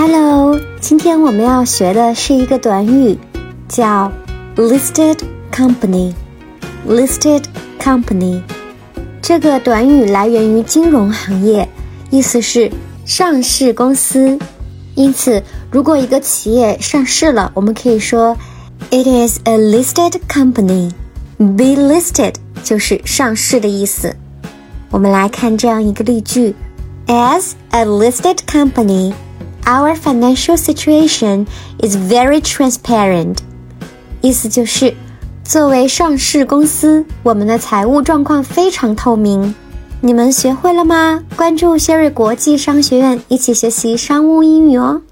Hello，今天我们要学的是一个短语，叫 listed company。listed company 这个短语来源于金融行业，意思是上市公司。因此，如果一个企业上市了，我们可以说 It is a listed company。Be listed 就是上市的意思。我们来看这样一个例句：As a listed company, our financial situation is very transparent。意思就是，作为上市公司，我们的财务状况非常透明。你们学会了吗？关注谢瑞国际商学院，一起学习商务英语哦。